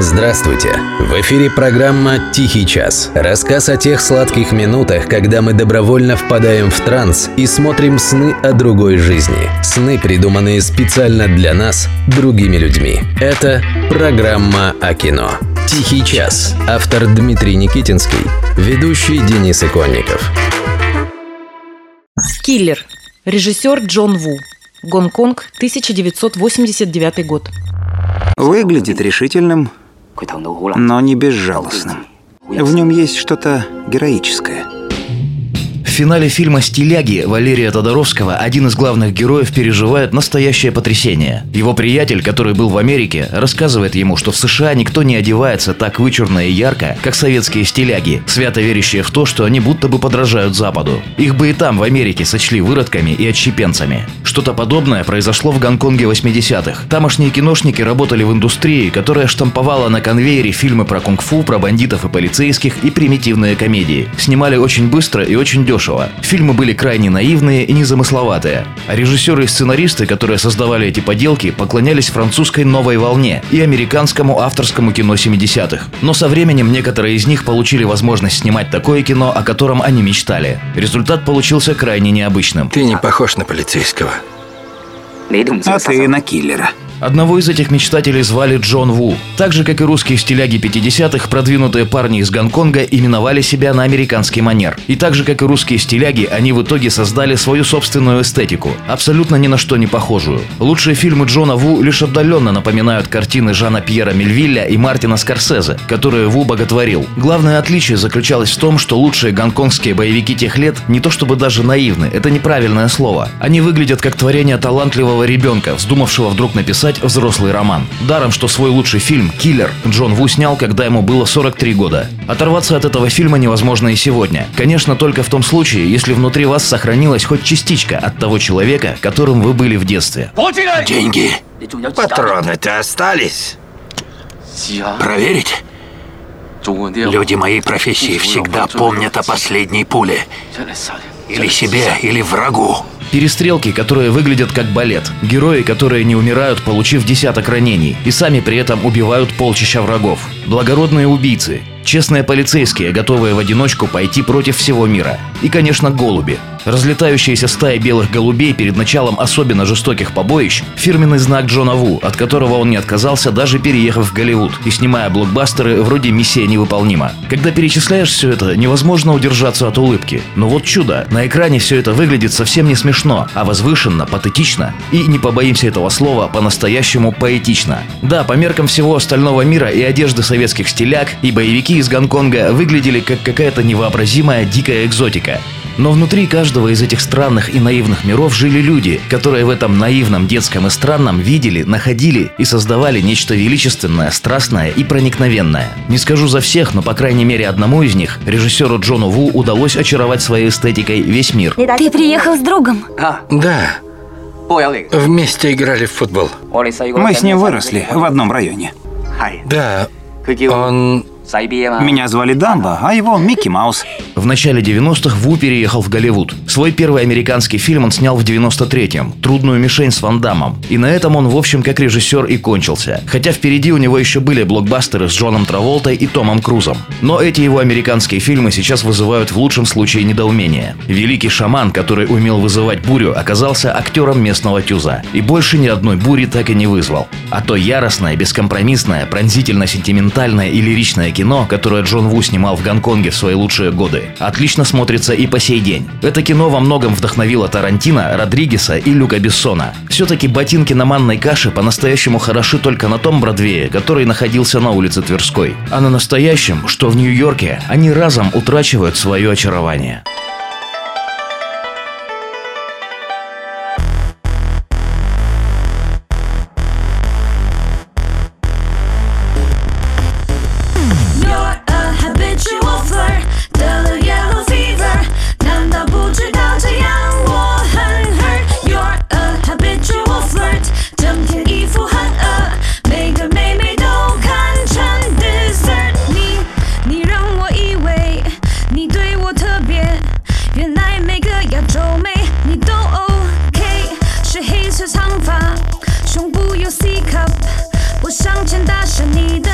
Здравствуйте! В эфире программа «Тихий час». Рассказ о тех сладких минутах, когда мы добровольно впадаем в транс и смотрим сны о другой жизни. Сны, придуманные специально для нас, другими людьми. Это программа о кино. «Тихий час». Автор Дмитрий Никитинский. Ведущий Денис Иконников. Киллер. Режиссер Джон Ву. Гонконг, 1989 год. Выглядит решительным, но не безжалостным. В нем есть что-то героическое – финале фильма «Стиляги» Валерия Тодоровского один из главных героев переживает настоящее потрясение. Его приятель, который был в Америке, рассказывает ему, что в США никто не одевается так вычурно и ярко, как советские стиляги, свято верящие в то, что они будто бы подражают Западу. Их бы и там, в Америке, сочли выродками и отщепенцами. Что-то подобное произошло в Гонконге 80-х. Тамошние киношники работали в индустрии, которая штамповала на конвейере фильмы про кунг-фу, про бандитов и полицейских и примитивные комедии. Снимали очень быстро и очень дешево дешево. Фильмы были крайне наивные и незамысловатые. А режиссеры и сценаристы, которые создавали эти поделки, поклонялись французской новой волне и американскому авторскому кино 70-х. Но со временем некоторые из них получили возможность снимать такое кино, о котором они мечтали. Результат получился крайне необычным. Ты не похож на полицейского. А ты на киллера. Одного из этих мечтателей звали Джон Ву. Так же, как и русские стиляги 50-х, продвинутые парни из Гонконга именовали себя на американский манер. И так же, как и русские стиляги, они в итоге создали свою собственную эстетику, абсолютно ни на что не похожую. Лучшие фильмы Джона Ву лишь отдаленно напоминают картины Жана Пьера Мельвилля и Мартина Скорсезе, которые Ву боготворил. Главное отличие заключалось в том, что лучшие гонконгские боевики тех лет не то чтобы даже наивны, это неправильное слово. Они выглядят как творение талантливого ребенка, вздумавшего вдруг написать написать взрослый роман. Даром, что свой лучший фильм «Киллер» Джон Ву снял, когда ему было 43 года. Оторваться от этого фильма невозможно и сегодня. Конечно, только в том случае, если внутри вас сохранилась хоть частичка от того человека, которым вы были в детстве. Деньги. Патроны-то остались. Проверить? Люди моей профессии всегда помнят о последней пуле. Или себе, или врагу. Перестрелки, которые выглядят как балет. Герои, которые не умирают, получив десяток ранений. И сами при этом убивают полчища врагов. Благородные убийцы. Честные полицейские, готовые в одиночку пойти против всего мира. И, конечно, голуби. Разлетающиеся стаи белых голубей перед началом особенно жестоких побоищ – фирменный знак Джона Ву, от которого он не отказался, даже переехав в Голливуд и снимая блокбастеры вроде «Миссия невыполнима». Когда перечисляешь все это, невозможно удержаться от улыбки. Но вот чудо, на экране все это выглядит совсем не смешно, а возвышенно, патетично и, не побоимся этого слова, по-настоящему поэтично. Да, по меркам всего остального мира и одежды советских стиляк, и боевики из Гонконга выглядели как какая-то невообразимая дикая экзотика. Но внутри каждого из этих странных и наивных миров жили люди, которые в этом наивном, детском и странном видели, находили и создавали нечто величественное, страстное и проникновенное. Не скажу за всех, но по крайней мере одному из них, режиссеру Джону Ву, удалось очаровать своей эстетикой весь мир. Ты приехал с другом? Да. Вместе играли в футбол. Мы с ним выросли в одном районе. Да. Он меня звали Дамбо, а его Микки Маус. В начале 90-х Ву переехал в Голливуд. Свой первый американский фильм он снял в 93-м «Трудную мишень с Ван Дамом». И на этом он, в общем, как режиссер и кончился. Хотя впереди у него еще были блокбастеры с Джоном Траволтой и Томом Крузом. Но эти его американские фильмы сейчас вызывают в лучшем случае недоумение. Великий шаман, который умел вызывать бурю, оказался актером местного тюза. И больше ни одной бури так и не вызвал. А то яростное, бескомпромиссное, пронзительно-сентиментальное и лиричное кино, которое Джон Ву снимал в Гонконге в свои лучшие годы, отлично смотрится и по сей день. Это кино во многом вдохновило Тарантино, Родригеса и Люка Бессона. Все-таки ботинки на манной каше по-настоящему хороши только на том Бродвее, который находился на улице Тверской. А на настоящем, что в Нью-Йорке, они разом утрачивают свое очарование. C cup，我上前搭讪你的